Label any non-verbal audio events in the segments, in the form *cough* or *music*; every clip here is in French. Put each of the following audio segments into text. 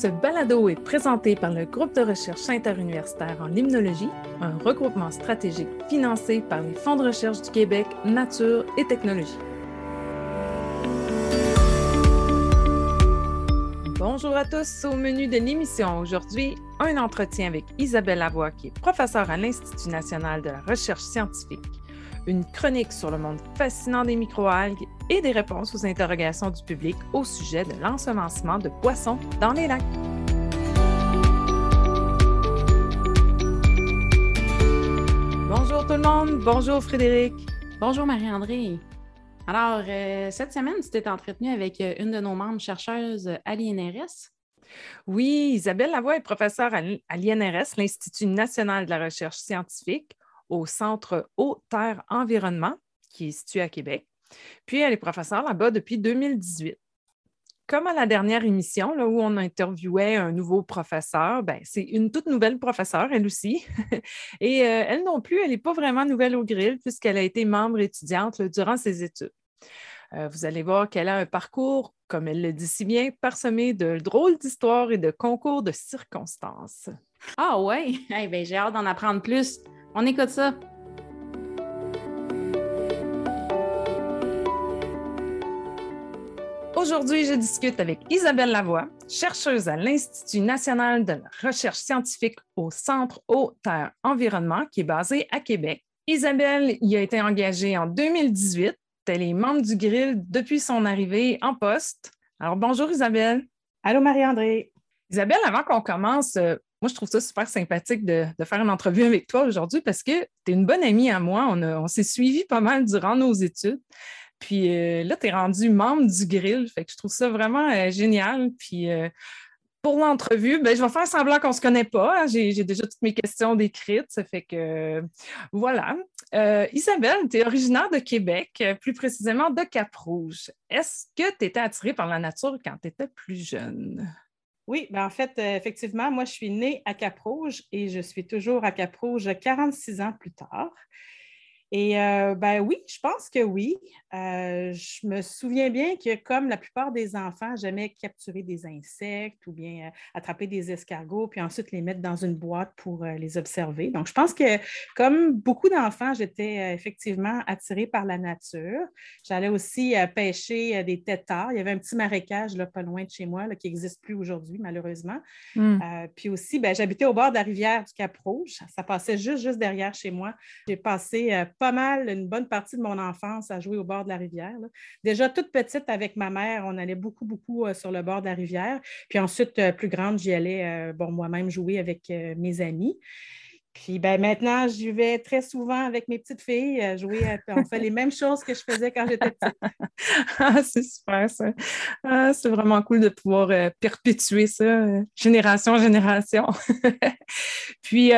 Ce balado est présenté par le groupe de recherche interuniversitaire en limnologie, un regroupement stratégique financé par les fonds de recherche du Québec, Nature et Technologie. Bonjour à tous. Au menu de l'émission aujourd'hui, un entretien avec Isabelle Lavoie, qui est professeure à l'Institut national de la recherche scientifique, une chronique sur le monde fascinant des microalgues et des réponses aux interrogations du public au sujet de l'ensemencement de poissons dans les lacs. Bonjour tout le monde. Bonjour Frédéric. Bonjour Marie-André. Alors, euh, cette semaine, tu t'es entretenue avec euh, une de nos membres chercheuses à l'INRS. Oui, Isabelle Lavoie est professeure à l'INRS, l'Institut national de la recherche scientifique, au Centre Eau-Terre-Environnement, qui est situé à Québec. Puis, elle est professeure là-bas depuis 2018. Comme à la dernière émission, là, où on interviewait un nouveau professeur, ben, c'est une toute nouvelle professeure, elle aussi. *laughs* Et euh, elle non plus, elle n'est pas vraiment nouvelle au grill puisqu'elle a été membre étudiante durant ses études. Euh, vous allez voir qu'elle a un parcours, comme elle le dit si bien, parsemé de drôles d'histoires et de concours de circonstances. Ah ouais? *laughs* ben, j'ai hâte d'en apprendre plus. On écoute ça. Aujourd'hui, je discute avec Isabelle Lavoie, chercheuse à l'Institut national de la recherche scientifique au Centre Eau, Terre, Environnement, qui est basé à Québec. Isabelle y a été engagée en 2018 elle est membre du Grill depuis son arrivée en poste. Alors, bonjour Isabelle. Allô Marie-André. Isabelle, avant qu'on commence, euh, moi, je trouve ça super sympathique de, faire une entrevue avec toi aujourd'hui parce que tu es une bonne amie à moi. On, s'est suivi pas mal durant nos études. Puis euh, là, tu es rendu membre du Grill. Fait que je trouve ça vraiment euh, génial. Puis pour l'entrevue, ben, je vais faire semblant qu'on ne se connaît pas. Hein. J'ai déjà toutes mes questions décrites. Ça fait que voilà. Euh, Isabelle, tu es originaire de Québec, euh, plus précisément de Cap-Rouge. Est-ce que tu étais attirée par la nature quand tu étais plus jeune? Oui, ben en fait, euh, effectivement, moi, je suis née à Cap-Rouge et je suis toujours à Cap-Rouge 46 ans plus tard. Et euh, ben oui, je pense que oui. Euh, je me souviens bien que comme la plupart des enfants, j'aimais capturer des insectes ou bien euh, attraper des escargots, puis ensuite les mettre dans une boîte pour les observer. Donc, je pense que comme beaucoup d'enfants, j'étais effectivement attirée par la nature. J'allais aussi pêcher des têtards. Il y avait un petit marécage là, pas loin de chez moi qui n'existe plus aujourd'hui, malheureusement. Hmm. puis aussi, ben, j'habitais au bord de la rivière du Cap-Rouge. Ça passait juste, juste derrière chez moi. J'ai passé pas mal une bonne partie de mon enfance à jouer au bord de la rivière. Déjà toute petite avec ma mère, on allait beaucoup, beaucoup euh, sur le bord de la rivière. Puis ensuite, euh, plus grande, j'y allais euh, bon, moi-même jouer avec mes amis. Puis ben, maintenant, j'y vais très souvent avec mes petites filles jouer. on fait les mêmes choses que je faisais quand j'étais petite. *laughs* ah, c'est super ça. Ah, c'est vraiment cool de pouvoir perpétuer ça, génération en génération. *laughs* Puis,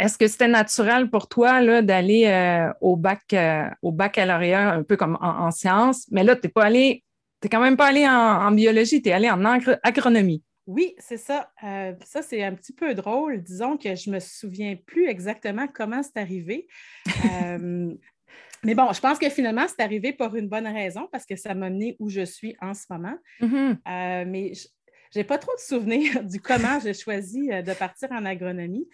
est-ce que c'était naturel pour toi d'aller euh, au, bac, euh, au baccalauréat un peu comme en, sciences, mais là, tu n'es pas allé, tu quand même pas allé en, biologie, tu es allé en agronomie. Oui, c'est ça. Euh, ça, c'est un petit peu drôle. Disons que je ne me souviens plus exactement comment c'est arrivé. *laughs* mais bon, je pense que finalement, c'est arrivé pour une bonne raison parce que ça m'a mené où je suis en ce moment. Mm-hmm. mais je n'ai pas trop de souvenirs *laughs* du comment j'ai choisi de partir en agronomie.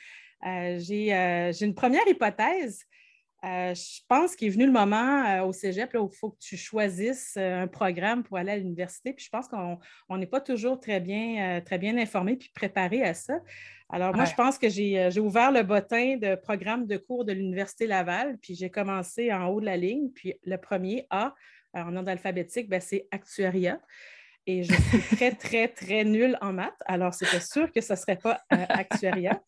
Euh, euh, j'ai une première hypothèse. Euh, je pense qu'il est venu le moment au cégep où il faut que tu choisisses un programme pour aller à l'université. Puis je pense qu'on n'est pas toujours très bien, très bien informé puis préparé à ça. Alors, moi, je pense que j'ai ouvert le bottin de programme de cours de l'Université Laval, puis j'ai commencé en haut de la ligne. Puis le premier A, en ordre alphabétique, ben, c'est actuariat. Et je suis *laughs* très, très, très nulle en maths. Alors, c'était sûr que ce ne serait pas actuariat.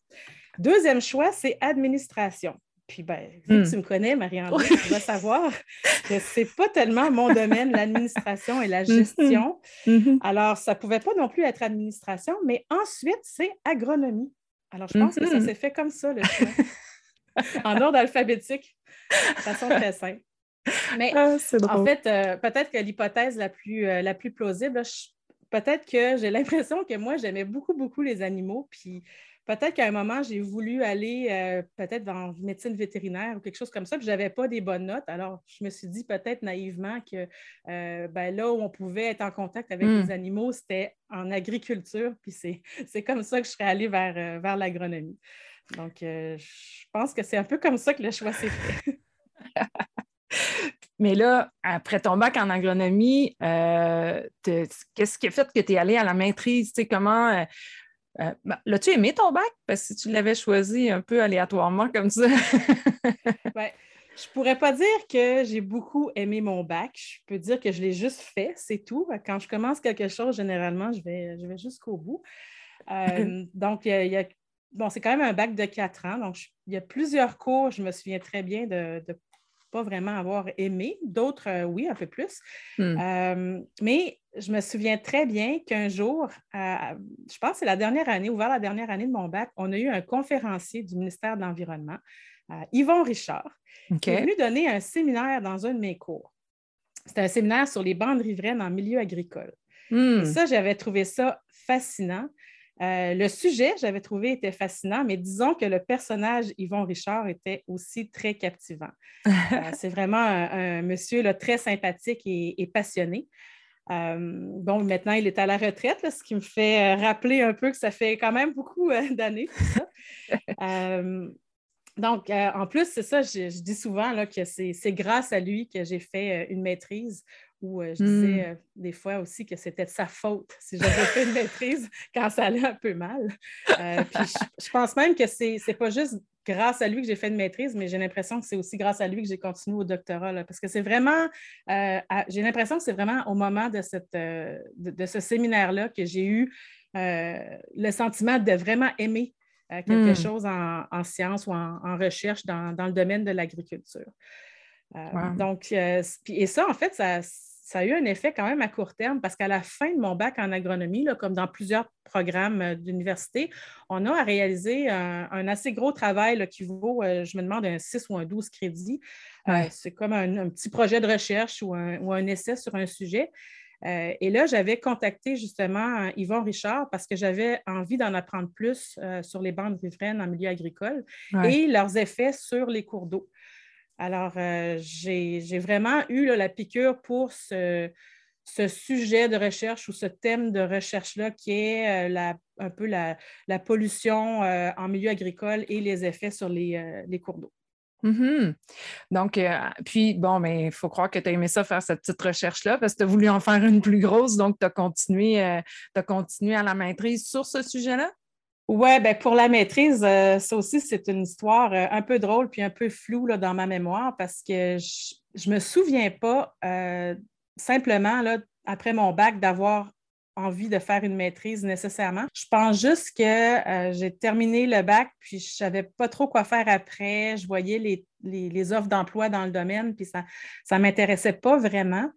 Deuxième choix, c'est administration. Puis, ben, vu que hmm. tu me connais, Marie-André, tu vas savoir que ce n'est pas tellement mon domaine, l'administration et la *laughs* gestion. Mm-hmm. Alors, ça ne pouvait pas non plus être administration, mais ensuite, c'est agronomie. Alors, je pense que ça mm-hmm. s'est fait comme ça, le choix, en ordre alphabétique, de façon très simple. Mais ah, en fait, euh, peut-être que l'hypothèse la, plus, euh, la plus plausible, peut-être que j'ai l'impression que moi, j'aimais beaucoup, beaucoup les animaux, puis peut-être qu'à un moment, j'ai voulu aller euh, peut-être dans médecine vétérinaire ou quelque chose comme ça, puis je n'avais pas des bonnes notes. Alors, je me suis dit peut-être naïvement que euh, ben, là où on pouvait être en contact avec les hmm. animaux, c'était en agriculture, puis *laughs* c'est comme ça que je serais allée vers, euh, vers l'agronomie. Donc, je pense que c'est un peu comme ça que le choix s'est fait. *laughs* Mais là, après ton bac en agronomie, qu'est-ce qui a fait que tu es allée à la maîtrise? Tu sais, comment euh, ben, l'as-tu aimé ton bac? Parce que tu l'avais choisi un peu aléatoirement comme ça. ouais. *laughs* Je pourrais pas dire que j'ai beaucoup aimé mon bac. Je peux dire que je l'ai juste fait, c'est tout. Quand je commence quelque chose, généralement, je vais, je vais jusqu'au bout. Euh, *laughs* donc, il y a, bon, c'est quand même un bac de quatre ans. Donc, il y a plusieurs cours, je me souviens très bien de, de pas vraiment avoir aimé. D'autres, euh, oui, un peu plus. Hmm. mais je me souviens très bien qu'un jour, euh, je pense que c'est la dernière année, ou vers la dernière année de mon bac, on a eu un conférencier du ministère de l'Environnement, euh, Yvon Richard, qui est venu donner un séminaire dans un de mes cours. C'était un séminaire sur les bandes riveraines en milieu agricole. Hmm. Et ça, j'avais trouvé ça fascinant. Euh, le sujet, j'avais trouvé, était fascinant, mais disons que le personnage Yvon Richard était aussi très captivant. *laughs* c'est vraiment un, monsieur là, très sympathique et passionné. Euh, bon, maintenant, il est à la retraite, ce qui me fait euh, rappeler un peu que ça fait quand même beaucoup euh, *laughs* d'années, *laughs* donc, en plus, c'est ça, je, dis souvent là, que c'est grâce à lui que j'ai fait une maîtrise où je disais hmm. des fois aussi que c'était de sa faute si j'avais fait une maîtrise *laughs* quand ça allait un peu mal. puis je, pense même que c'est n'est pas juste grâce à lui que j'ai fait une maîtrise, mais j'ai l'impression que c'est aussi grâce à lui que j'ai continué au doctorat. parce que c'est vraiment, euh, j'ai l'impression que c'est vraiment au moment de, cette, euh, de, ce séminaire-là que j'ai eu euh, le sentiment de vraiment aimer quelque hmm. chose en, en, sciences ou en, recherche dans, le domaine de l'agriculture. Donc, et ça, en fait, ça, ça a eu un effet quand même à court terme parce qu'à la fin de mon bac en agronomie, comme dans plusieurs programmes euh, d'université, on a réalisé un, assez gros travail qui vaut, euh, je me demande, un 6 ou un 12 crédits. Euh, c'est comme un, petit projet de recherche ou un, essai sur un sujet. et là, j'avais contacté justement Yvon Richard parce que j'avais envie d'en apprendre plus sur les bandes riveraines en milieu agricole et leurs effets sur les cours d'eau. Alors, euh, j'ai vraiment eu la piqûre pour ce, sujet de recherche ou ce thème de recherche-là qui est euh, un peu la, pollution euh, en milieu agricole et les effets sur les, cours d'eau. Mm-hmm. Donc, puis, bon, mais il faut croire que tu as aimé ça, faire cette petite recherche-là, parce que tu as voulu en faire une plus grosse, donc tu as, as continué à la maîtrise sur ce sujet-là? Oui, ben pour la maîtrise, euh, ça aussi, c'est une histoire euh, un peu drôle puis un peu floue dans ma mémoire parce que je ne me souviens pas euh, simplement, là, après mon bac, d'avoir envie de faire une maîtrise nécessairement. Je pense juste que j'ai terminé le bac, puis je ne savais pas trop quoi faire après. Je voyais les, offres d'emploi dans le domaine, puis ça ne m'intéressait pas vraiment.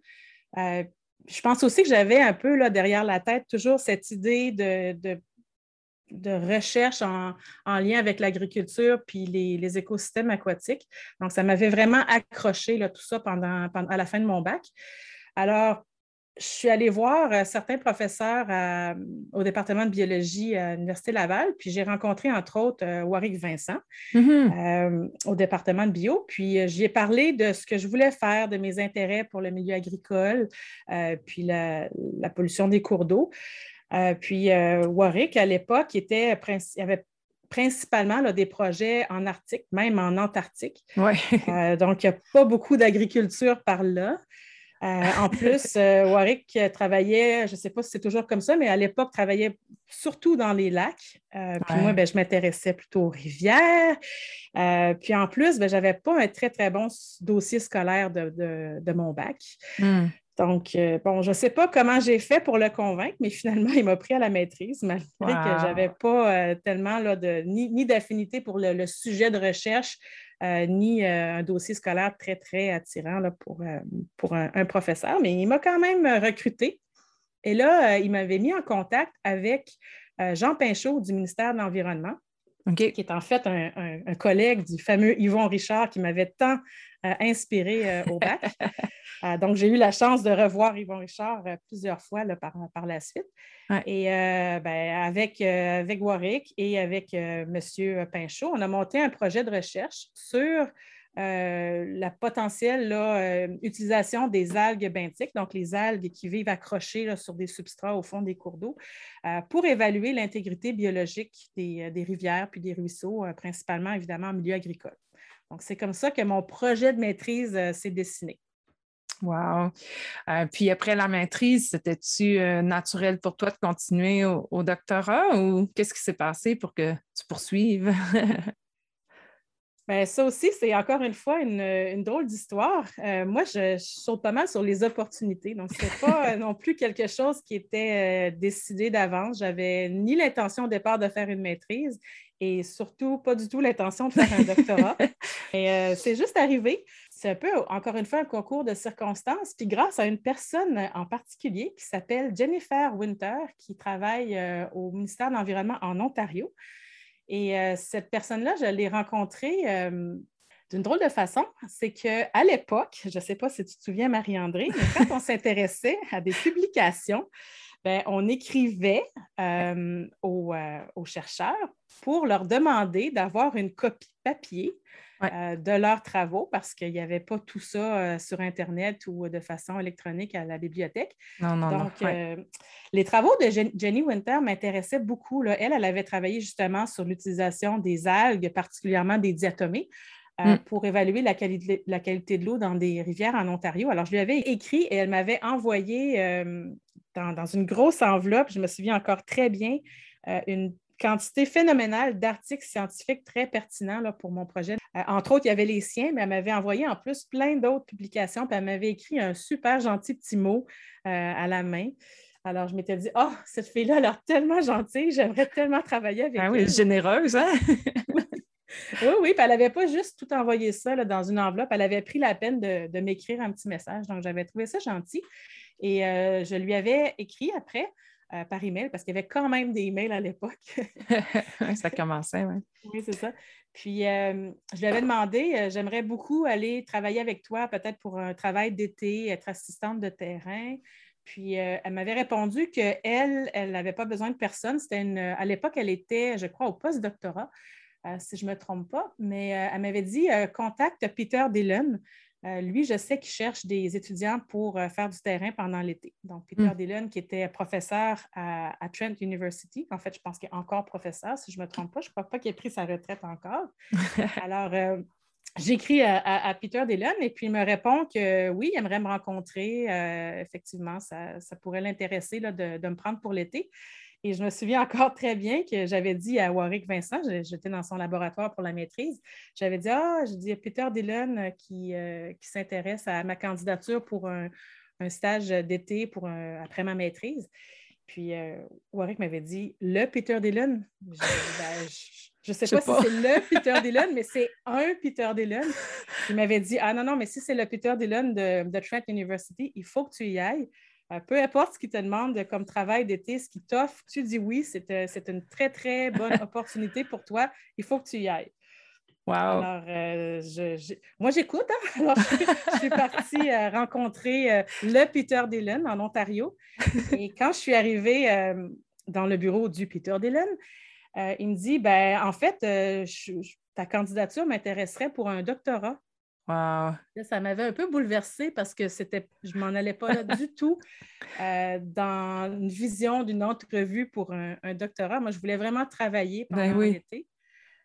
je pense aussi que j'avais un peu là, derrière la tête toujours cette idée de recherche en, lien avec l'agriculture puis les, écosystèmes aquatiques. Donc, ça m'avait vraiment accroché là, tout ça pendant, à la fin de mon bac. Alors, je suis allée voir euh, certains professeurs euh, au département de biologie à l'Université Laval, puis j'ai rencontré entre autres euh, Warwick Vincent mm-hmm. au département de bio. Puis j'y ai parlé de ce que je voulais faire, de mes intérêts pour le milieu agricole, puis la, pollution des cours d'eau. Euh, puis euh, Warwick, à l'époque, était il y avait principalement des projets en Arctique, même en Antarctique. Euh, donc, il n'y a pas beaucoup d'agriculture par là. en plus, Warwick travaillait, je ne sais pas si c'est toujours comme ça, mais à l'époque, travaillait surtout dans les lacs. puis moi, ben, je m'intéressais plutôt aux rivières. puis en plus, ben, je n'avais pas un très, très bon dossier scolaire de, mon bac. Hmm. Donc, euh, bon, je ne sais pas comment j'ai fait pour le convaincre, mais finalement, *laughs* il m'a pris à la maîtrise, malgré que je n'avais pas euh, tellement là, de, ni, d'affinité pour le, sujet de recherche, euh, ni un dossier scolaire très, très attirant là, pour, pour un, professeur. Mais il m'a quand même recruté. Et là, il m'avait mis en contact avec Jean Pinchot du ministère de l'Environnement. Qui est en fait un, collègue du fameux Yvon Richard qui m'avait tant euh, inspiré euh, au bac. *laughs* Euh, donc, j'ai eu la chance de revoir Yvon Richard plusieurs fois par, la suite. Et ben, avec, avec Warwick et avec M. Pinchot, on a monté un projet de recherche sur la potentielle utilisation des algues benthiques, donc les algues qui vivent accrochées sur des substrats au fond des cours d'eau, pour évaluer l'intégrité biologique des, des, rivières puis des ruisseaux, principalement évidemment en milieu agricole. Donc, c'est comme ça que mon projet de maîtrise euh, s'est dessiné. Wow. Euh, puis après la maîtrise, c'était-tu euh, naturel pour toi de continuer au, doctorat ou qu'est-ce qui s'est passé pour que tu poursuives? *laughs* Bien, ça aussi, c'est encore une fois une, drôle d'histoire. moi, je, saute pas mal sur les opportunités. Donc, ce n'est pas non plus quelque chose qui était décidé d'avance. J'avais ni l'intention au départ de faire une maîtrise et surtout pas du tout l'intention de faire un doctorat. *laughs* Et euh, c'est juste arrivé. C'est un peu, encore une fois, un concours de circonstances. Puis grâce à une personne en particulier qui s'appelle Jennifer Winter, qui travaille euh, au ministère de l'Environnement en Ontario. Et euh, cette personne-là, je l'ai rencontrée d'une drôle de façon. C'est qu'à l'époque, je ne sais pas si tu te souviens, Marie-André, quand on s'intéressait à des publications, ben, on écrivait aux, aux, chercheurs pour leur demander d'avoir une copie papier euh, de leurs travaux parce qu'il n'y avait pas tout ça euh, sur Internet ou de façon électronique à la bibliothèque. Non, non, Donc, euh, les travaux de Jenny Winter m'intéressaient beaucoup. Elle, elle avait travaillé justement sur l'utilisation des algues, particulièrement des diatomées. Mm. pour évaluer la qualité, la qualité de l'eau dans des rivières en Ontario. Alors, je lui avais écrit et elle m'avait envoyé dans, dans, une grosse enveloppe, je me souviens encore très bien, une quantité phénoménale d'articles scientifiques très pertinents là, pour mon projet. Euh, entre autres, il y avait les siens, mais elle m'avait envoyé en plus plein d'autres publications, puis elle m'avait écrit un super gentil petit mot euh, à la main. Alors, je m'étais dit, oh, cette fille-là a l'air tellement gentille, j'aimerais tellement travailler avec ah elle. oui, généreuse, hein? *laughs* oui, oui, puis elle n'avait pas juste tout envoyé ça dans une enveloppe, elle avait pris la peine de, m'écrire un petit message. Donc, j'avais trouvé ça gentil. Et euh, je lui avais écrit après euh, par email parce qu'il y avait quand même des emails à l'époque. *laughs* ça commençait, oui. Oui, c'est ça. Puis, euh, je lui avais demandé, j'aimerais beaucoup aller travailler avec toi, peut-être pour un travail d'été, être assistante de terrain. Puis, elle m'avait répondu qu'elle, elle n'avait pas besoin de personne. C'était une, à l'époque, elle était, je crois, au post-doctorat, si je ne me trompe pas. Mais elle m'avait dit, contacte Peter Dillon. Euh, lui, je sais qu'il cherche des étudiants pour euh, faire du terrain pendant l'été. Donc, Peter mm. Dillon, qui était professeur à, Trent University, en fait, je pense qu'il est encore professeur, si je ne me trompe pas. Je ne crois pas qu'il ait pris sa retraite encore. *laughs* Alors, euh, j'écris à, Peter Dillon et puis il me répond que oui, il aimerait me rencontrer. effectivement, ça, pourrait l'intéresser de, de, me prendre pour l'été. Et je me souviens encore *laughs* très bien que j'avais dit à Warwick Vincent, j'étais dans son laboratoire pour la maîtrise, j'avais dit Ah, je dis Peter Dillon euh, qui, euh, qui s'intéresse à ma candidature pour un, stage d'été pour après ma maîtrise. Puis euh, Warwick m'avait dit Le Peter Dillon ben, *laughs* Je ne sais, pas, si c'est le *laughs* Peter Dillon, mais c'est un Peter Dillon. Il m'avait dit Ah non, non, mais si c'est le Peter Dillon de, de Trent University, il faut que tu y ailles. Euh, peu importe ce qu'il te demande comme travail d'été, ce qu'il t'offre, tu dis oui, c'est euh, une très, très bonne *laughs* opportunité pour toi. Il faut que tu y ailles. Wow. Alors, euh, moi, j'écoute. Hein. *laughs* Alors, je, suis partie rencontrer le Peter Dillon en Ontario. Et quand je suis arrivée dans le bureau du Peter Dillon, il me dit ben, En fait, ta candidature m'intéresserait pour un doctorat ça m'avait un peu bouleversée parce que c'était, je m'en allais pas là du *laughs* tout euh, dans une vision d'une entrevue pour un, doctorat. Moi, je voulais vraiment travailler pendant ben l'été.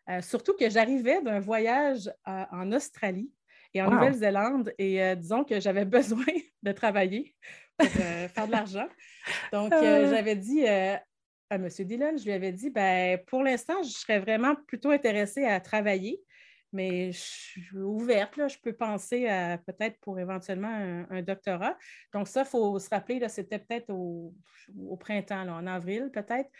Euh, surtout que j'arrivais d'un voyage euh, en Australie et en Nouvelle-Zélande et disons que j'avais *laughs* besoin de travailler pour faire de l'argent. Donc, j'avais dit à M. Dillon, je lui avais dit, ben, pour l'instant, je serais vraiment plutôt intéressée à travailler mais je suis ouverte. Là. Je peux penser à peut-être pour éventuellement un, doctorat. Donc, ça, il faut se rappeler, c'était peut-être au, printemps, en avril peut-être.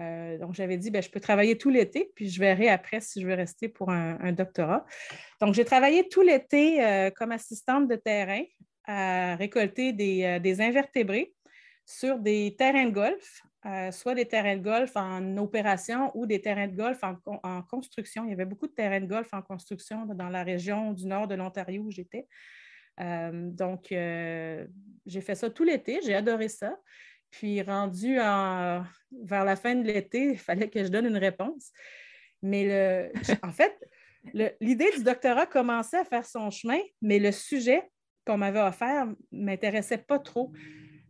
Euh, donc, j'avais dit, ben, je peux travailler tout l'été, puis je verrai après si je veux rester pour un, doctorat. Donc, j'ai travaillé tout l'été euh, comme assistante de terrain à récolter des, euh, des, invertébrés sur des terrains de golf soit des terrains de golf en opération ou des terrains de golf en, construction. Il y avait beaucoup de terrains de golf en construction dans la région du nord de l'Ontario où j'étais. donc, j'ai fait ça tout l'été, j'ai adoré ça. Puis, rendu vers la fin de l'été, il fallait que je donne une réponse. Mais en fait, l'idée du doctorat commençait à faire son chemin, mais le sujet qu'on m'avait offert ne m'intéressait pas trop.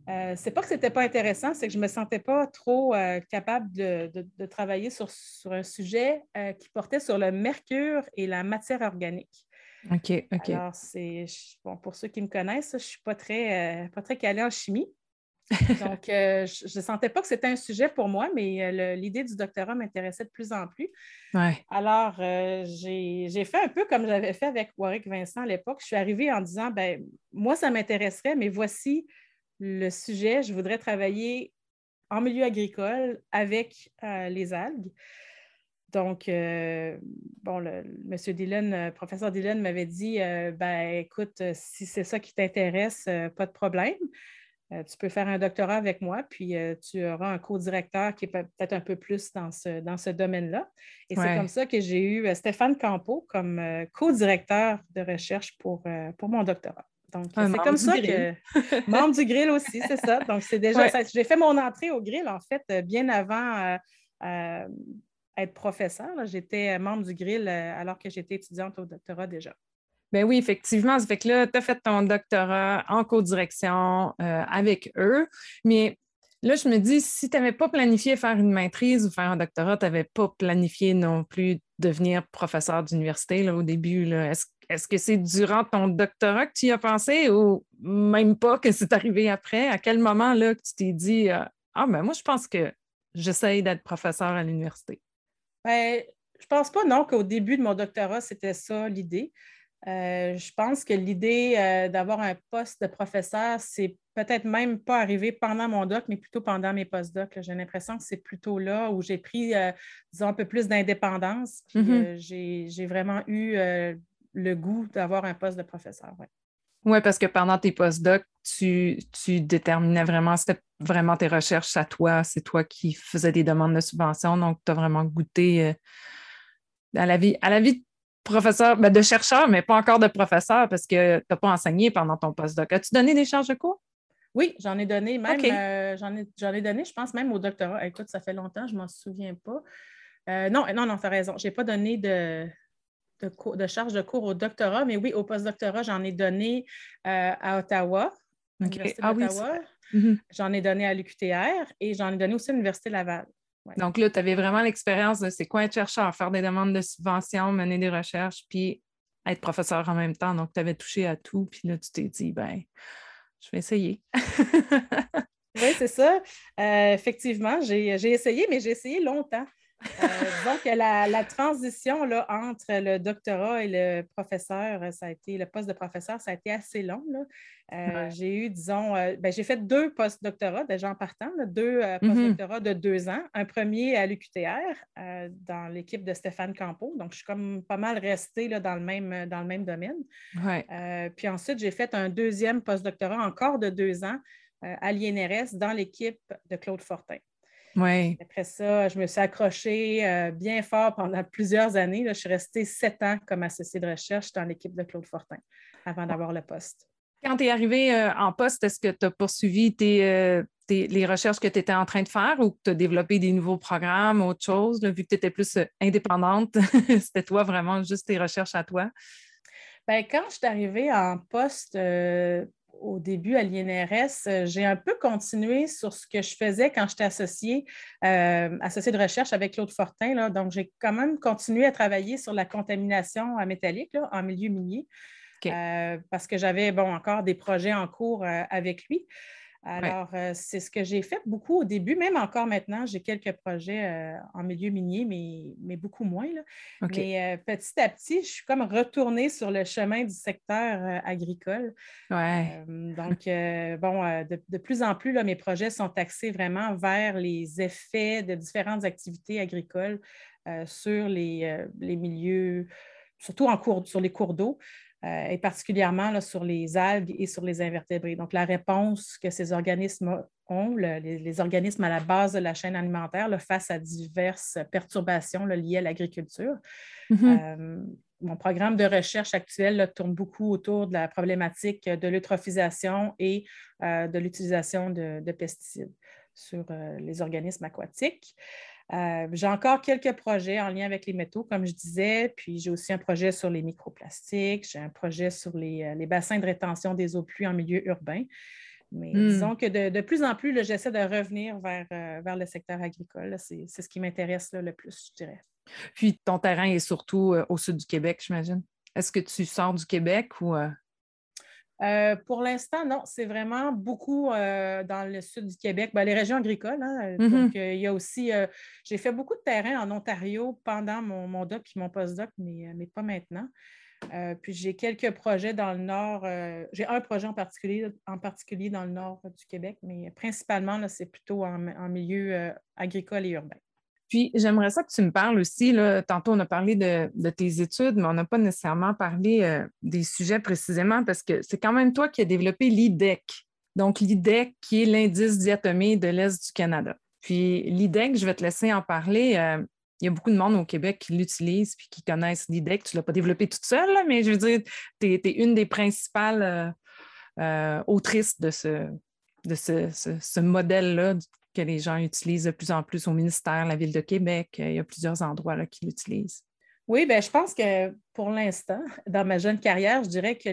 Euh, c'est pas que ce n'était pas intéressant, c'est que je ne me sentais pas trop euh, capable de, travailler sur, un sujet euh, qui portait sur le mercure et la matière organique. OK, OK. Alors, c'est bon, pour ceux qui me connaissent, je ne suis pas très, pas très calée en chimie. *laughs* Donc, euh, je ne sentais pas que c'était un sujet pour moi, mais euh, l'idée du doctorat m'intéressait de plus en plus. Alors, euh, j'ai fait un peu comme j'avais fait avec Warwick Vincent à l'époque. Je suis arrivée en disant, ben moi, ça m'intéresserait, mais voici le sujet. Je voudrais travailler en milieu agricole avec les algues. Donc, bon, le, M. Dillon, professeur Dillon m'avait dit, ben écoute, si c'est ça qui t'intéresse, pas de problème. Euh, tu peux faire un doctorat avec moi, puis euh, tu auras un co-directeur qui est peut-être un peu plus dans ce, dans ce domaine-là. Et c'est comme ça que j'ai eu euh, Stéphane Campo comme co-directeur de recherche pour, pour mon doctorat. Donc, c'est comme ça que. *laughs* membre du grill aussi, c'est ça. Donc, c'est déjà. J'ai fait mon entrée au grill, en fait, bien avant être professeur. J'étais membre du grill alors que j'étais étudiante au doctorat déjà. Ben oui, effectivement. Ça fait que là, tu as fait ton doctorat en co-direction euh, avec eux. Mais là, je me dis, si tu n'avais pas planifié faire une maîtrise ou faire un doctorat, tu n'avais pas planifié non plus devenir professeur d'université au début. Est-ce que c'est durant ton doctorat que tu y as pensé ou même pas que c'est arrivé après? À quel moment là, tu t'es dit euh, Ah, ben moi, je pense que j'essaye d'être professeur à l'université? Ben, je pense pas, non, qu'au début de mon doctorat, c'était ça l'idée. Euh, je pense que l'idée euh, d'avoir un poste de professeur, c'est peut-être même pas arrivé pendant mon doc, mais plutôt pendant mes post-docs. J'ai l'impression que c'est plutôt là où j'ai pris, euh, disons, un peu plus d'indépendance. Mm-hmm. j'ai vraiment eu le goût d'avoir un poste de professeur. Oui, ouais, parce que pendant tes post-docs, tu, tu, déterminais vraiment, c'était vraiment tes recherches à toi, c'est toi qui faisais des demandes de subvention, donc tu as vraiment goûté à la vie, à la vie professeur, ben, de chercheur, mais pas encore de professeur parce que tu n'as pas enseigné pendant ton postdoc. As-tu donné des charges de cours? Oui, j'en ai donné même, euh, j'en, ai, donné, je pense, même au doctorat. Écoute, ça fait longtemps, je ne m'en souviens pas. Euh, non, non, non, tu as raison. Je n'ai pas donné de, de, de, charge de cours au doctorat, mais oui, au postdoctorat, j'en ai donné euh, à Ottawa. Ah, oui, mhm. J'en ai donné à l'UQTR et j'en ai donné aussi à l'Université Laval. Donc là, tu avais vraiment l'expérience de c'est quoi être chercheur, faire des demandes de subventions, mener des recherches, puis être professeur en même temps. Donc, tu avais touché à tout, puis là, tu t'es dit, ben, je vais essayer. oui, c'est ça. Euh, effectivement, j'ai essayé, mais j'ai essayé longtemps. Euh, donc, la, transition là, entre le doctorat et le professeur, ça a été, le poste de professeur, ça a été assez long. Euh, j'ai eu, disons, euh, ben, j'ai fait deux post-doctorats déjà en partant, deux mm-hmm. post-doctorats de deux ans. Un premier à l'UQTR dans l'équipe de Stéphane Campo. Donc, je suis comme pas mal restée là, dans, le même, dans le même domaine. puis ensuite, j'ai fait un deuxième post-doctorat encore de deux ans à l'INRS dans l'équipe de Claude Fortin. Après ça, je me suis accrochée euh, bien fort pendant *laughs* plusieurs années. Je suis restée sept ans comme associée de recherche dans l'équipe de Claude Fortin avant d'avoir le poste. Quand tu es arrivée euh, en poste, est-ce que tu as poursuivi euh, les recherches que tu étais en train de faire ou que tu as développé des nouveaux programmes, autre chose, vu que tu étais plus indépendante? *laughs* C'était toi vraiment juste tes recherches à toi? Bien, quand je suis arrivée en poste, au début à l'INRS, euh, j'ai un peu continué sur ce que je faisais quand j'étais associée, euh, associée de recherche avec Claude Fortin. Donc, j'ai quand même continué à travailler sur la contamination métallique en milieu minier euh, parce que j'avais bon, encore des projets en cours avec lui. Alors, euh, c'est ce que j'ai fait beaucoup au début, même encore maintenant, j'ai quelques projets euh, en milieu minier, mais, mais beaucoup moins. Mais euh, petit à petit, je suis comme retournée sur le chemin du secteur agricole. donc, bon, de, plus en plus, là, mes projets sont axés vraiment vers les effets de différentes activités agricoles sur les, les milieux surtout en cours, sur les cours d'eau. Euh, et particulièrement sur les algues et sur les invertébrés. Donc, la réponse que ces organismes ont, les, organismes à la base de la chaîne alimentaire, face à diverses perturbations liées à l'agriculture. Mm-hmm. mon programme de recherche actuel tourne beaucoup autour de la problématique de l'eutrophisation et de l'utilisation de, pesticides sur les organismes aquatiques. Euh, j'ai encore quelques projets en lien avec les métaux, comme je disais, puis j'ai aussi un projet sur les microplastiques, j'ai un projet sur les, euh, bassins de rétention des eaux pluies en milieu urbain. Mais hmm. disons que de, plus en plus, j'essaie de revenir vers, euh, vers le secteur agricole. C'est ce qui m'intéresse le plus, je dirais. Puis ton terrain est surtout au sud du Québec, j'imagine. Est-ce que tu sors du Québec ou euh, pour l'instant, non, c'est vraiment beaucoup euh, dans le sud du Québec, ben, les régions agricoles. Hein, mm-hmm. Donc, euh, il y a aussi, j'ai fait beaucoup de terrain en Ontario pendant mon, mon doc et mon postdoc, mais, mais pas maintenant. puis j'ai quelques projets dans le nord. j'ai un projet en particulier, en particulier dans le nord du Québec, mais principalement, c'est plutôt en milieu agricole et urbain. Puis, j'aimerais ça que tu me parles aussi, là, tantôt on a parlé de, tes études, mais on n'a pas nécessairement parlé euh, des sujets précisément parce que c'est quand même toi qui as développé l'IDEC. Donc, l'IDEC qui est l'indice diatomée de l'Est du Canada. Puis, l'IDEC, je vais te laisser en parler. Euh, il y a beaucoup de monde au Québec qui l'utilise puis qui connaissent l'IDEC. Tu ne l'as pas développé toute seule, mais je veux dire, tu es, une des principales euh, autrices de ce, de ce, ce modèle-là que les gens utilisent de plus en plus au ministère, la Ville de Québec. Il y a plusieurs endroits là, qui l'utilisent. Oui, bien, je pense que pour l'instant, *laughs* dans ma jeune carrière, je dirais que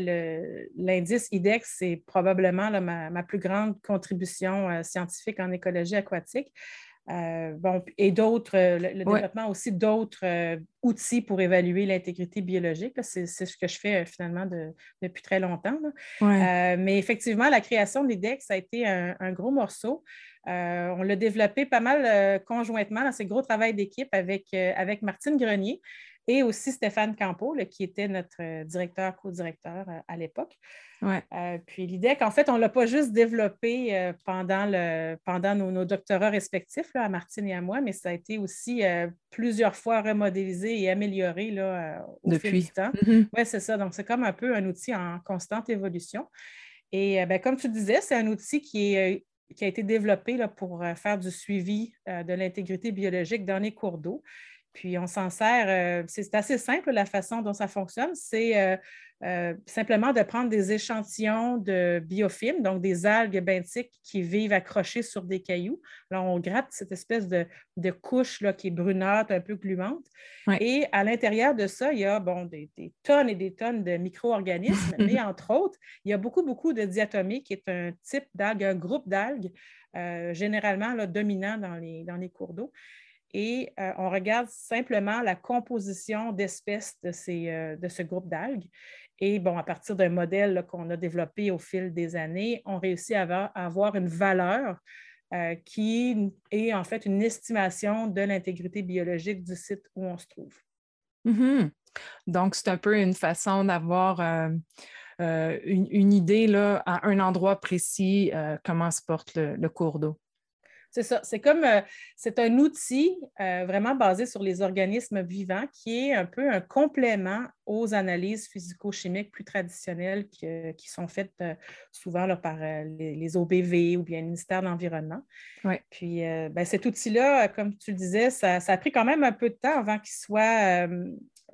l'indice IDEX, c'est probablement ma, plus grande contribution euh, scientifique en écologie aquatique. Euh, bon, et d'autres, euh, le, développement aussi d'autres outils pour évaluer l'intégrité biologique. C'est ce que je fais finalement depuis très longtemps. mais effectivement, la création de l'IDEX a été un gros morceau. Euh, on l'a développé pas mal euh, conjointement dans ce gros travail d'équipe avec, euh, avec Martine Grenier et aussi Stéphane Campo, qui était notre directeur, co-directeur à l'époque. puis l'idée qu'en fait, on ne l'a pas juste développé pendant, le, pendant nos, doctorats respectifs, à Martine et à moi, mais ça a été aussi plusieurs fois remodélisé et amélioré là, au Depuis. fil du temps. Mm-hmm. Oui, c'est ça. Donc, c'est comme un peu un outil en constante évolution. Et ben, comme tu disais, c'est un outil qui est qui a été développé pour euh, faire du suivi euh, de l'intégrité biologique dans les cours d'eau. Puis on s'en sert, euh, c'est assez simple la façon dont ça fonctionne. C'est simplement de prendre des échantillons de biofilms, donc des algues benthiques qui vivent accrochées sur des cailloux. Là, on gratte cette espèce de, couche là, qui est brunâtre, un peu gluante. Et à l'intérieur de ça, il y a bon, des, tonnes et des tonnes de micro-organismes, *laughs* mais entre autres, il y a beaucoup, beaucoup de diatomées, qui est un type d'algue, un groupe d'algues, généralement là, dominant dans les, dans les cours d'eau et euh, on regarde simplement la composition d'espèces de, euh, de ce groupe d'algues. Et bon, à partir d'un modèle qu'on a développé au fil des années, on réussit à avoir, une valeur euh, qui est en fait une estimation de l'intégrité biologique du site où on se trouve. Mm-hmm. Donc, c'est un peu une façon d'avoir une, idée là, à un endroit précis comment se porte le cours d'eau. C'est ça. C'est comme, euh, c'est un outil euh, vraiment basé sur les organismes vivants qui est un peu un complément aux analyses physico-chimiques plus traditionnelles qui, euh, sont faites souvent par les, OBV ou bien le ministère de l'Environnement. Puis, ben, cet outil-là, comme tu le disais, ça, ça, a pris quand même un peu de temps avant qu'il soit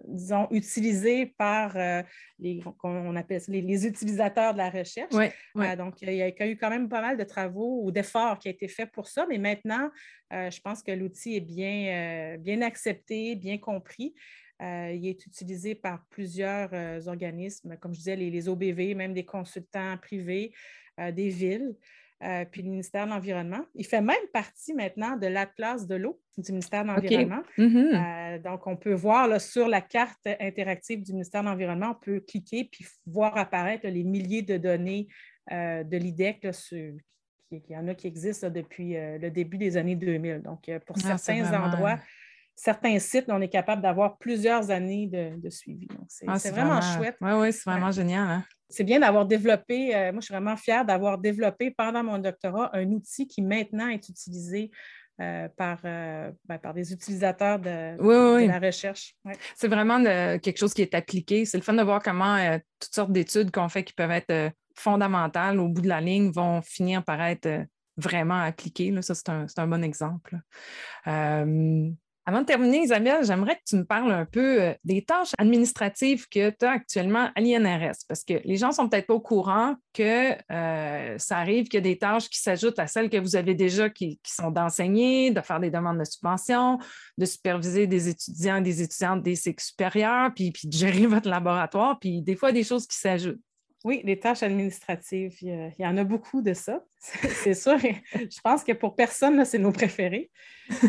disons, utilisés par euh, les, on appelle les, utilisateurs de la recherche. Euh, donc, il y, a, eu quand même pas mal de travaux ou d'efforts qui ont été faits pour ça, mais maintenant, euh, je pense que l'outil est bien, bien accepté, bien compris. il est utilisé par plusieurs organismes, comme je disais, les, les, OBV, même des consultants privés, des villes. Euh, puis le ministère de l'Environnement. Il fait même partie maintenant de l'Atlas de l'eau du ministère de l'Environnement. Mm-hmm. Euh, donc, on peut voir là, sur la carte interactive du ministère de l'Environnement, on peut cliquer puis voir apparaître les milliers de données euh, de l'IDEC. Il y en a qui existent depuis le début des années 2000. Donc, pour ah, certains endroits, certains sites, on est capable d'avoir plusieurs années de, suivi. c'est ah, vraiment, chouette. Oui, oui, c'est vraiment génial. Hein c'est bien d'avoir développé, euh, moi je suis vraiment fière d'avoir développé pendant mon doctorat un outil qui maintenant est utilisé euh, par, euh, ben, par des utilisateurs de, la recherche. C'est vraiment quelque chose qui est appliqué. C'est le fun de voir comment toutes sortes d'études qu'on fait qui peuvent être fondamentales au bout de la ligne vont finir par être vraiment appliqué. Là. Ça, c'est un, bon exemple. Avant de terminer, Isabelle, j'aimerais que tu me parles un peu euh, des tâches administratives que tu as actuellement à l'INRS, parce que les gens ne sont peut-être pas au courant que euh, ça arrive qu'il y a des tâches qui s'ajoutent à celles que vous avez déjà qui, sont d'enseigner, de faire des demandes de subvention, de superviser des étudiants et des étudiantes des cycles supérieurs, puis, puis de gérer *laughs* votre laboratoire, puis des fois des choses qui s'ajoutent. Oui, les tâches administratives, il y, en a beaucoup de ça, *laughs* c'est sûr. *laughs* Je pense que pour personne, c'est nos préférés. *laughs*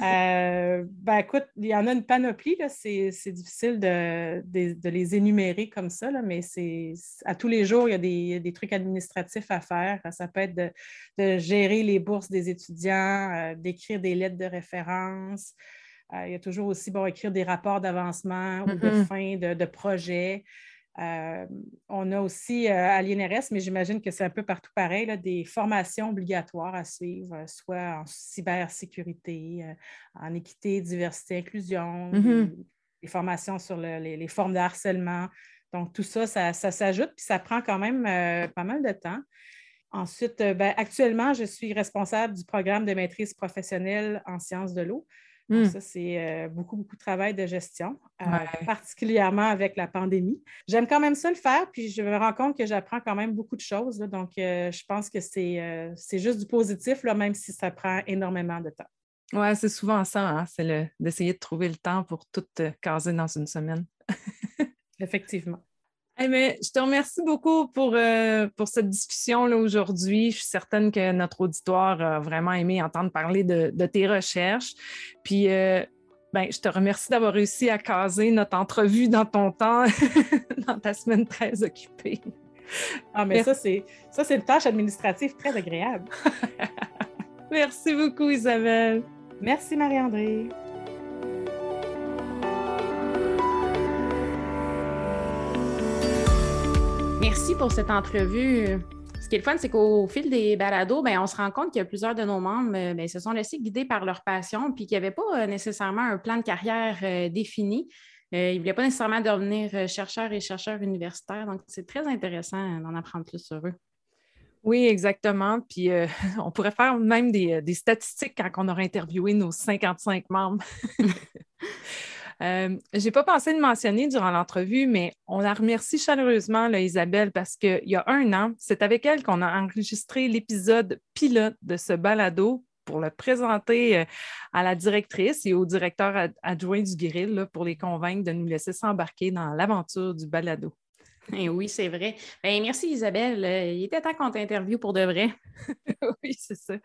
Euh, ben, écoute, il y en a une panoplie, c'est difficile de, les énumérer comme ça, mais c'est à tous les jours, il y a des, trucs administratifs à faire. Ça peut être de, gérer les bourses des étudiants, euh, d'écrire des lettres de référence. Euh, il y a toujours aussi, bon, écrire des rapports d'avancement ou de mm-hmm. fin de, de projet. Euh, on a aussi euh, à l'INRS, mais j'imagine que c'est un peu partout pareil, des formations obligatoires à suivre, euh, soit en cybersécurité, en équité, diversité, inclusion, mm-hmm. des, formations sur les, formes de harcèlement. Donc, tout ça, ça, s'ajoute, puis ça prend quand même pas mal de temps. Ensuite, ben, actuellement, je suis responsable du programme de maîtrise professionnelle en sciences de l'eau. Hmm. Ça, c'est euh, beaucoup, beaucoup de travail de gestion, euh, particulièrement avec la pandémie. J'aime quand même ça le faire, puis je me rends compte que j'apprends quand même beaucoup de choses. donc, euh, je pense que c'est juste du positif, là, même si ça prend énormément de temps. Oui, c'est souvent ça, hein, c'est d'essayer de trouver le temps pour tout caser dans une semaine. *laughs* Effectivement. Eh je te remercie beaucoup pour, euh, pour cette discussion aujourd'hui. Je suis certaine que notre auditoire a vraiment aimé entendre parler de, tes recherches. Puis, euh, ben, je te remercie d'avoir réussi à caser notre entrevue dans ton temps, *laughs* dans ta semaine très occupée. Ah, mais ça, c'est ça, c'est une tâche administrative très agréable. *laughs* Merci beaucoup, Isabelle. Merci, Marie-André. Merci pour cette entrevue. Ce qui est le fun, c'est qu'au fil des balados, ben, on se rend compte a plusieurs de nos membres euh, ben, se sont laissés guider par leur passion, puis qu'il n'y avait pas euh, nécessairement un plan de carrière euh, défini. ils ne voulaient pas nécessairement devenir chercheurs et chercheurs universitaires. Donc, c'est très intéressant d'en apprendre plus sur eux. Oui, exactement. Puis *laughs* on pourrait faire même des, des, statistiques quand on aura interviewé nos 55 membres. *laughs* Euh, je n'ai pas pensé de mentionner durant l'entrevue, mais on la remercie chaleureusement, Isabelle, parce qu'il y a un an, c'est avec elle qu'on a enregistré l'épisode pilote de ce balado pour le présenter euh, à la directrice et au directeur adjoint du Guéril pour les convaincre de nous laisser s'embarquer dans l'aventure du balado. Eh oui, c'est vrai. Ben, merci Isabelle. Euh, il était temps qu'on t'interviewe pour de vrai. *laughs* oui, c'est ça.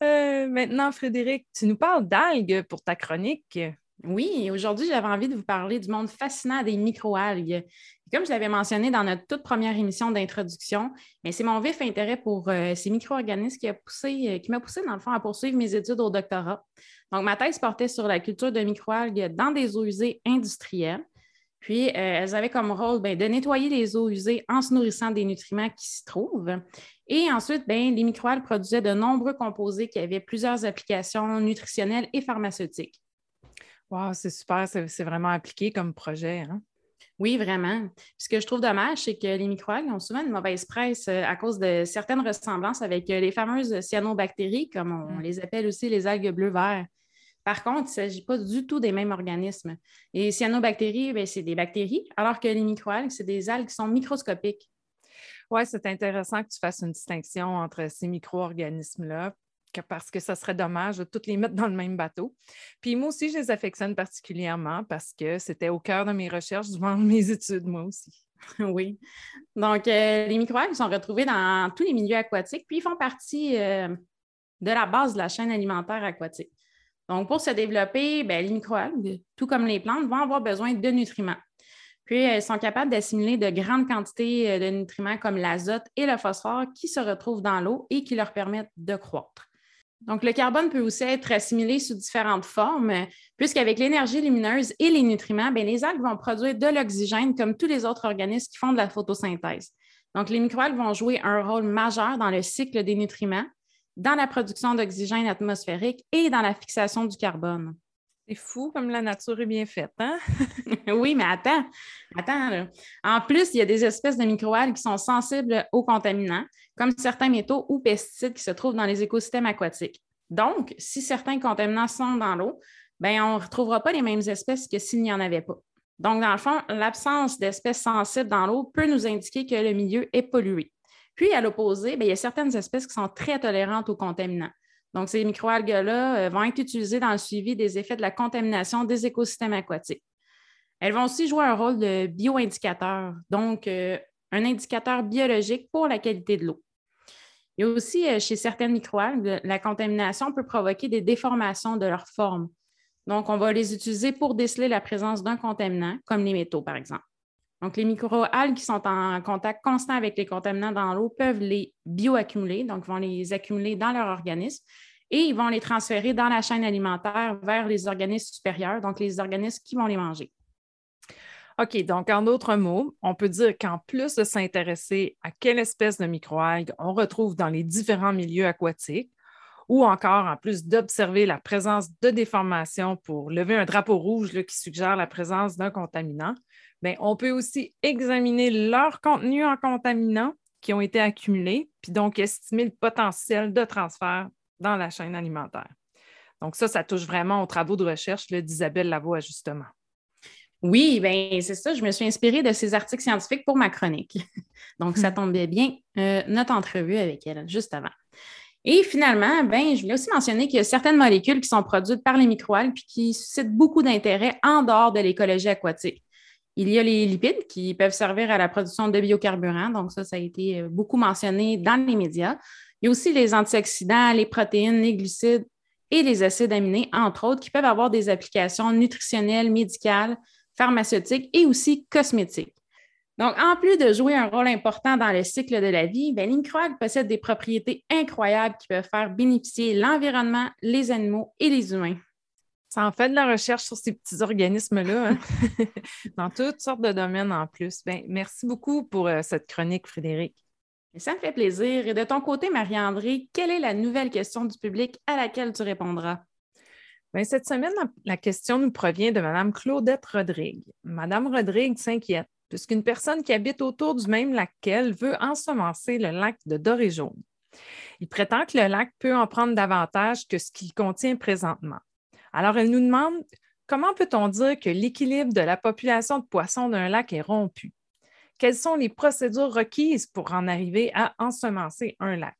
maintenant, Frédéric, tu nous parles d'algues pour ta chronique. Oui, aujourd'hui, j'avais envie de vous parler du monde fascinant des microalgues. Comme je l'avais mentionné dans notre toute première émission d'introduction, c'est mon vif intérêt pour euh, ces micro-organismes qui, poussé, euh, m'a poussé, dans le fond, à poursuivre mes études au doctorat. Donc, ma thèse portait sur la culture de microalgues dans des eaux usées industrielles. Puis, euh, elles avaient comme rôle ben, de nettoyer les eaux usées en se nourrissant des nutriments qui s'y trouvent. Et ensuite, ben, les microalgues produisaient de nombreux composés qui avaient plusieurs applications nutritionnelles et pharmaceutiques. Wow, c'est super, c'est vraiment appliqué comme projet. Hein? Oui, vraiment. ce que je trouve dommage, c'est que les microalgues ont souvent une mauvaise presse euh, à cause de certaines ressemblances avec euh, les fameuses cyanobactéries, comme on mmh. les appelle aussi les algues bleu-vert. Par contre, il ne s'agit pas du tout des mêmes organismes. Les cyanobactéries, ben, c'est des bactéries, alors que les microalgues, c'est des algues qui sont microscopiques. Oui, c'est intéressant que tu fasses une distinction entre ces micro-organismes-là parce que ça serait dommage de toutes les mettre dans le même bateau. Puis moi aussi, je les affectionne particulièrement parce que c'était au cœur de mes recherches durant *laughs* mes études, moi aussi. Oui. Donc, euh, les microalgues sont retrouvés dans tous les milieux aquatiques, puis ils font partie euh, de la base de la chaîne alimentaire aquatique. Donc, pour se développer, ben, les microalgues, tout comme les plantes, vont avoir besoin de nutriments. Puis, elles sont capables d'assimiler de grandes quantités euh, de nutriments comme l'azote et le phosphore qui se retrouvent dans l'eau et qui leur permettent de croître. Donc, le carbone peut aussi être assimilé sous différentes formes, puisqu'avec l'énergie lumineuse et les nutriments, bien, les algues vont produire de l'oxygène comme tous les autres organismes qui font de la photosynthèse. Donc, les microalgues vont jouer un rôle majeur dans le cycle des nutriments, dans la production d'oxygène atmosphérique et dans la fixation du carbone. C'est fou comme la nature est bien faite, hein? *laughs* *laughs* oui, mais attends, attends. En plus, il y a des espèces de microalgues qui sont sensibles aux contaminants, comme certains métaux ou pesticides qui se trouvent dans les écosystèmes aquatiques. Donc, si certains contaminants sont dans l'eau, ben, on ne retrouvera pas les mêmes espèces que s'il n'y en avait pas. Donc, dans le fond, l'absence d'espèces sensibles dans l'eau peut nous indiquer que le milieu est pollué. Puis, à l'opposé, ben, il y a certaines espèces qui sont très tolérantes aux contaminants. Donc, ces microalgues-là euh, vont être utilisées dans le suivi des effets de la contamination des écosystèmes aquatiques. Elles vont aussi jouer un rôle de bioindicateur, donc euh, un indicateur biologique pour la qualité de l'eau. Et aussi, euh, chez certaines microalgues, la contamination peut provoquer des déformations de leur forme. Donc, on va les utiliser pour déceler la présence d'un contaminant, comme les métaux, par exemple. Donc, les microalgues qui sont en contact constant avec les contaminants dans l'eau peuvent les bioaccumuler, donc vont les accumuler dans leur organisme et ils vont les transférer dans la chaîne alimentaire vers les organismes supérieurs, donc les organismes qui vont les manger. OK, donc en d'autres mots, on peut dire qu'en plus de s'intéresser à quelle espèce de microalgues on retrouve dans les différents milieux aquatiques, ou encore en plus d'observer la présence de déformations pour lever un drapeau rouge qui suggère la présence d'un contaminant, ben, on peut aussi examiner leur contenu en contaminants qui ont été accumulés, puis donc estimer le potentiel de transfert dans la chaîne alimentaire. Donc ça, ça touche vraiment aux travaux de recherche d'Isabelle Lavoie, justement. Oui, bien, c'est ça. Je me suis inspirée de ces articles scientifiques pour ma chronique. *laughs* Donc, ça hmm. tombait bien, euh, notre entrevue avec elle, juste avant. Et finalement, ben, je voulais aussi mentionner qu'il y a certaines molécules qui sont produites par les microalgues puis qui suscitent beaucoup d'intérêt en dehors de l'écologie aquatique. Il y a les lipides qui peuvent servir à la production de biocarburants. Donc, ça, ça a été euh, beaucoup mentionné dans les médias. Il y a aussi les antioxydants, les protéines, les glucides et les acides aminés, entre autres, qui peuvent avoir des applications nutritionnelles, médicales, pharmaceutiques et aussi cosmétiques. Donc, en plus de jouer un rôle important dans le cycle de la vie, ben, possède des propriétés incroyables qui peuvent faire bénéficier l'environnement, les animaux et les humains. Ça en fait de la recherche sur ces petits organismes-là, hein? *laughs* dans toutes sortes de domaines en plus. Ben, merci beaucoup pour euh, cette chronique, Frédéric. ça me fait plaisir. Et de ton côté, Marie-André, quelle est la nouvelle question du public à laquelle tu répondras? Bien, cette semaine, la question nous provient de Mme Claudette Rodrigue. Mme Rodrigue s'inquiète puisqu'une personne qui habite autour du même lac qu'elle veut ensemencer le lac de Doré jaune. Il prétend que le lac peut en prendre davantage que ce qu'il contient présentement. Alors, elle nous demande comment peut-on dire que l'équilibre de la population de poissons d'un lac est rompu? Quelles sont les procédures requises pour en arriver à ensemencer un lac?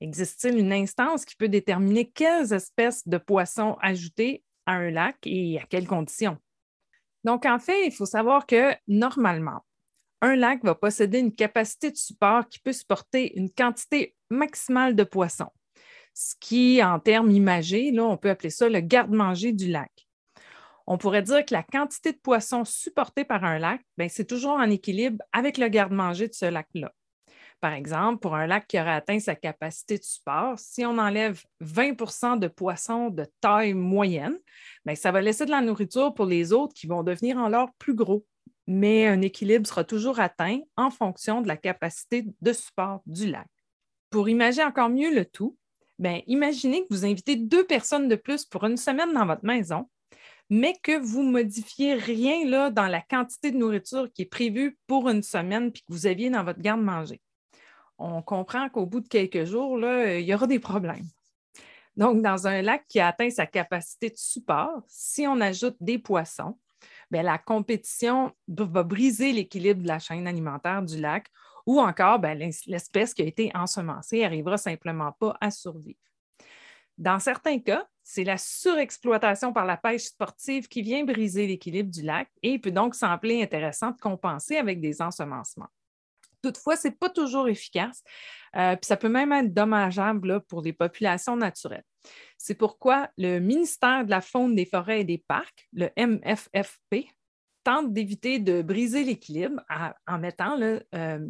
Existe-t-il une instance qui peut déterminer quelles espèces de poissons ajouter à un lac et à quelles conditions? Donc, en fait, il faut savoir que normalement, un lac va posséder une capacité de support qui peut supporter une quantité maximale de poissons ce qui, en termes imagés, là, on peut appeler ça le garde-manger du lac. On pourrait dire que la quantité de poissons supportée par un lac, ben, c'est toujours en équilibre avec le garde-manger de ce lac-là. Par exemple, pour un lac qui aurait atteint sa capacité de support, si on enlève 20% de poissons de taille moyenne, bien, ça va laisser de la nourriture pour les autres qui vont devenir en l'or plus gros. Mais un équilibre sera toujours atteint en fonction de la capacité de support du lac. Pour imaginer encore mieux le tout, Bien, imaginez que vous invitez deux personnes de plus pour une semaine dans votre maison, mais que vous ne modifiez rien là, dans la quantité de nourriture qui est prévue pour une semaine puis que vous aviez dans votre garde-manger. On comprend qu'au bout de quelques jours, là, il y aura des problèmes. Donc, dans un lac qui a atteint sa capacité de support, si on ajoute des poissons, bien, la compétition va briser l'équilibre de la chaîne alimentaire du lac ou encore, ben, l'espèce qui a été ensemencée n'arrivera simplement pas à survivre. Dans certains cas, c'est la surexploitation par la pêche sportive qui vient briser l'équilibre du lac et peut donc sembler intéressant de compenser avec des ensemencements. Toutefois, ce n'est pas toujours efficace, euh, puis ça peut même être dommageable pour les populations naturelles. C'est pourquoi le ministère de la Faune, des Forêts et des Parcs, le MFFP, tente d'éviter de briser l'équilibre en mettant euh,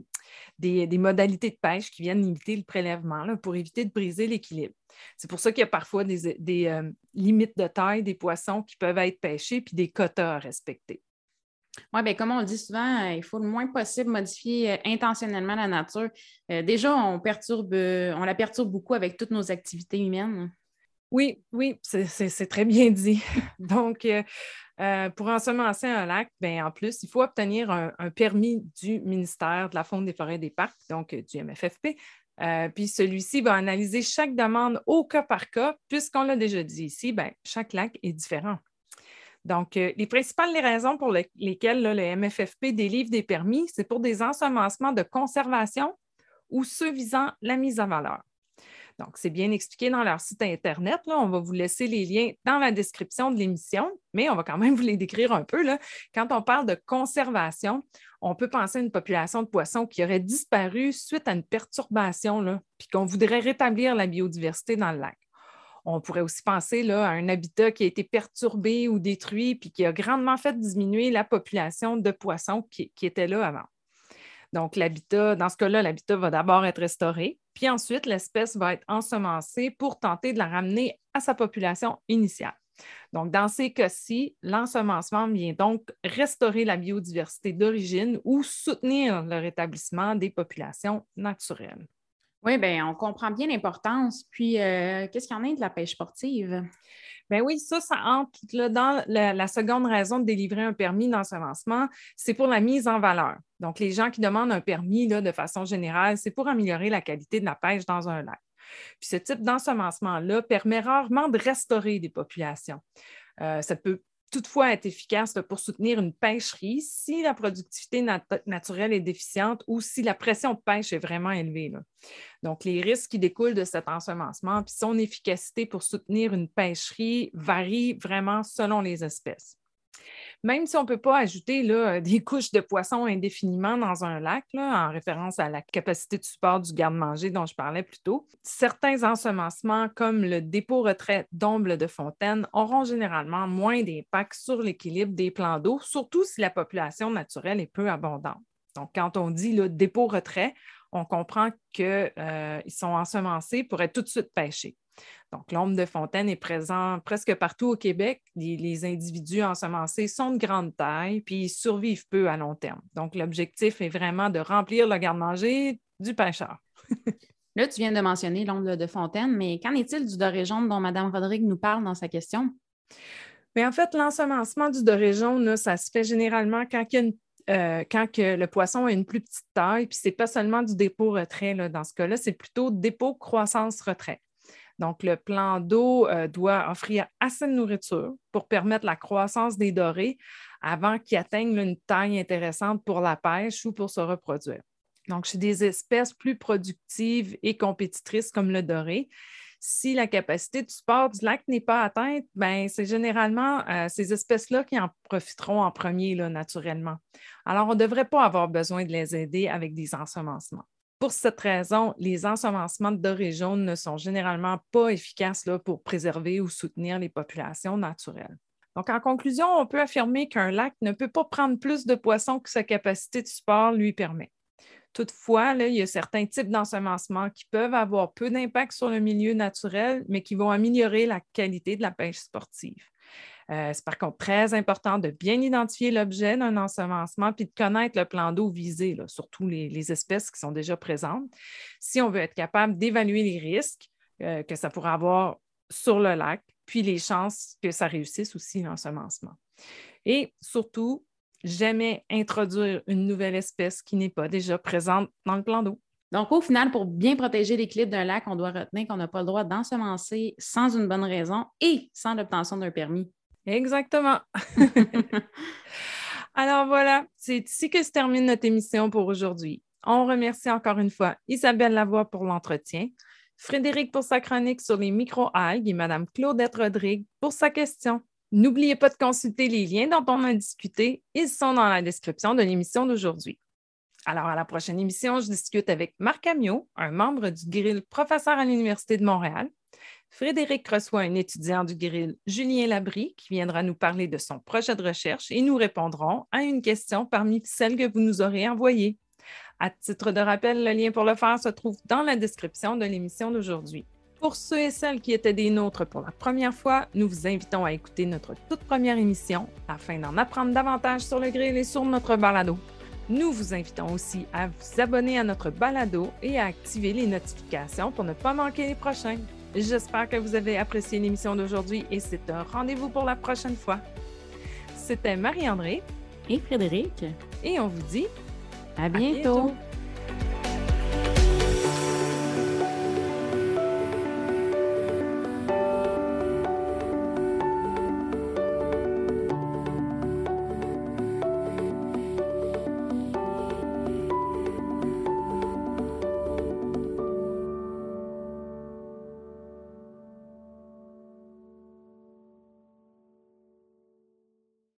des, modalités de pêche qui viennent limiter le prélèvement pour éviter de briser l'équilibre. C'est pour ça qu'il y a parfois des, euh, limites de taille des poissons qui peuvent être pêchés puis des quotas à respecter. Oui, bien, comme on le dit souvent, euh, il faut le moins possible modifier intentionnellement la nature. déjà, on, perturbe, on la perturbe beaucoup avec toutes nos activités humaines. Oui, oui, c'est très bien dit. *laughs* Donc, euh, euh, pour ensemencer un lac, bien, en plus, il faut obtenir un, permis du ministère de la Faune des forêts et des parcs, donc du MFFP. puis celui-ci va analyser chaque demande au cas par cas, puisqu'on l'a déjà dit ici, bien, chaque lac est différent. Donc, les principales raisons pour lesquelles le MFFP délivre des permis, c'est pour des ensemencements de conservation ou ceux visant la mise en valeur. Donc, c'est bien expliqué dans leur site Internet. Là. On va vous laisser les liens dans la description de l'émission, mais on va quand même vous les décrire un peu. Quand on parle de conservation, on peut penser à une population de poissons qui aurait disparu suite à une perturbation, là, puis qu'on voudrait rétablir la biodiversité dans le lac. On pourrait aussi penser à un habitat qui a été perturbé ou détruit, puis qui a grandement fait diminuer la population de poissons qui, qui était là avant. Donc, l'habitat, dans ce cas-là, l'habitat va d'abord être restauré, puis ensuite, l'espèce va être ensemencée pour tenter de la ramener à sa population initiale. Donc, dans ces cas-ci, l'ensemencement vient donc restaurer la biodiversité d'origine ou soutenir le rétablissement des populations naturelles. Oui, bien, on comprend bien l'importance. Puis, euh, qu'est-ce qu'il y en a de la pêche sportive? Bien oui, ça, ça entre dans la, seconde raison de délivrer un permis d'ensemencement, c'est pour la mise en valeur. Donc, les gens qui demandent un permis là, de façon générale, c'est pour améliorer la qualité de la pêche dans un lac. Puis ce type d'ensemencement-là permet rarement de restaurer des populations. Euh, ça peut toutefois être efficace pour soutenir une pêcherie si la productivité naturelle est déficiente ou si la pression de pêche est vraiment élevée. Donc, les risques qui découlent de cet ensemencement puis son efficacité pour soutenir une pêcherie varient vraiment selon les espèces même si on ne peut pas ajouter là, des couches de poissons indéfiniment dans un lac, en référence à la capacité de support du garde-manger dont je parlais plus tôt, certains ensemencements, comme le dépôt-retrait d'omble de fontaine, auront généralement moins d'impact sur l'équilibre des plans d'eau, surtout si la population naturelle est peu abondante. Donc, quand on dit le dépôt-retrait, on comprend qu'ils euh, sont ensemencés pour être tout de suite pêchés. Donc, l'ombre de fontaine est présent presque partout au Québec. Les, individus ensemencés sont de grande taille, puis ils survivent peu à long terme. Donc, l'objectif est vraiment de remplir le garde-manger du pêcheur. *laughs* Là, tu viens de mentionner l'ombre de fontaine, mais qu'en est-il du doré jaune dont Mme Rodrigue nous parle dans sa question? Mais en fait, l'ensemencement du doré jaune, ça se fait généralement quand euh, quand que le poisson a une plus petite taille, puis ce n'est pas seulement du dépôt-retrait dans ce cas-là, c'est plutôt dépôt-croissance-retrait. Donc, le plan d'eau euh, doit offrir assez de nourriture pour permettre la croissance des dorés avant qu'ils atteignent une taille intéressante pour la pêche ou pour se reproduire. Donc, chez des espèces plus productives et compétitrices comme le doré, si la capacité de support du lac n'est pas atteinte, ben, c'est généralement euh, ces espèces-là qui en profiteront en premier naturellement. Alors, on ne devrait pas avoir besoin de les aider avec des ensemencements. Pour cette raison, les ensemencements de doré jaune ne sont généralement pas efficaces pour préserver ou soutenir les populations naturelles. Donc, en conclusion, on peut affirmer qu'un lac ne peut pas prendre plus de poissons que sa capacité de support lui permet. Toutefois, il y a certains types d'ensemencement qui peuvent avoir peu d'impact sur le milieu naturel, mais qui vont améliorer la qualité de la pêche sportive. Euh, c'est par contre très important de bien identifier l'objet d'un ensemencement puis de connaître le plan d'eau visé, surtout les, espèces qui sont déjà présentes, si on veut être capable d'évaluer les risques euh, que ça pourrait avoir sur le lac, puis les chances que ça réussisse aussi l'ensemencement. Et surtout, jamais introduire une nouvelle espèce qui n'est pas déjà présente dans le plan d'eau. Donc, au final, pour bien protéger l'équilibre d'un lac, on doit retenir qu'on n'a pas le droit d'ensemencer sans une bonne raison et sans l'obtention d'un permis. Exactement. *laughs* Alors voilà, c'est ici que se termine notre émission pour aujourd'hui. On remercie encore une fois Isabelle Lavoie pour l'entretien, Frédéric pour sa chronique sur les micro-algues et Mme Claudette Rodrigue pour sa question. N'oubliez pas de consulter les liens dont on a discuté. Ils sont dans la description de l'émission d'aujourd'hui. Alors, à la prochaine émission, je discute avec Marc Amiot, un membre du Grill professeur à l'Université de Montréal, Frédéric reçoit un étudiant du grill, Julien Labrie, qui viendra nous parler de son projet de recherche et nous répondrons à une question parmi celles que vous nous aurez envoyées. À titre de rappel, le lien pour le faire se trouve dans la description de l'émission d'aujourd'hui. Pour ceux et celles qui étaient des nôtres pour la première fois, nous vous invitons à écouter notre toute première émission afin d'en apprendre davantage sur le grill et sur notre balado. Nous vous invitons aussi à vous abonner à notre balado et à activer les notifications pour ne pas manquer les prochains. J'espère que vous avez apprécié l'émission d'aujourd'hui et c'est un rendez-vous pour la prochaine fois. C'était Marie-André et Frédéric et on vous dit à bientôt.